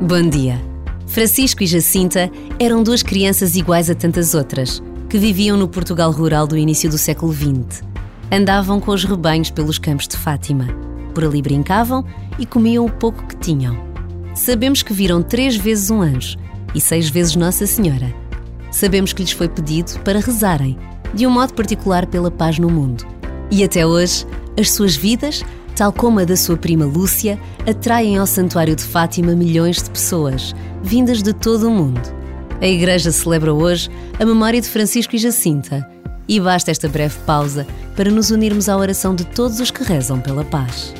Bom dia. Francisco e Jacinta eram duas crianças iguais a tantas outras, que viviam no Portugal rural do início do século XX. Andavam com os rebanhos pelos campos de Fátima. Por ali brincavam e comiam o pouco que tinham. Sabemos que viram três vezes um anjo e seis vezes Nossa Senhora. Sabemos que lhes foi pedido para rezarem, de um modo particular pela paz no mundo. E até hoje, as suas vidas tal como a da sua prima Lúcia, atraem ao Santuário de Fátima milhões de pessoas, vindas de todo o mundo. A Igreja celebra hoje a memória de Francisco e Jacinta, e basta esta breve pausa para nos unirmos à oração de todos os que rezam pela paz.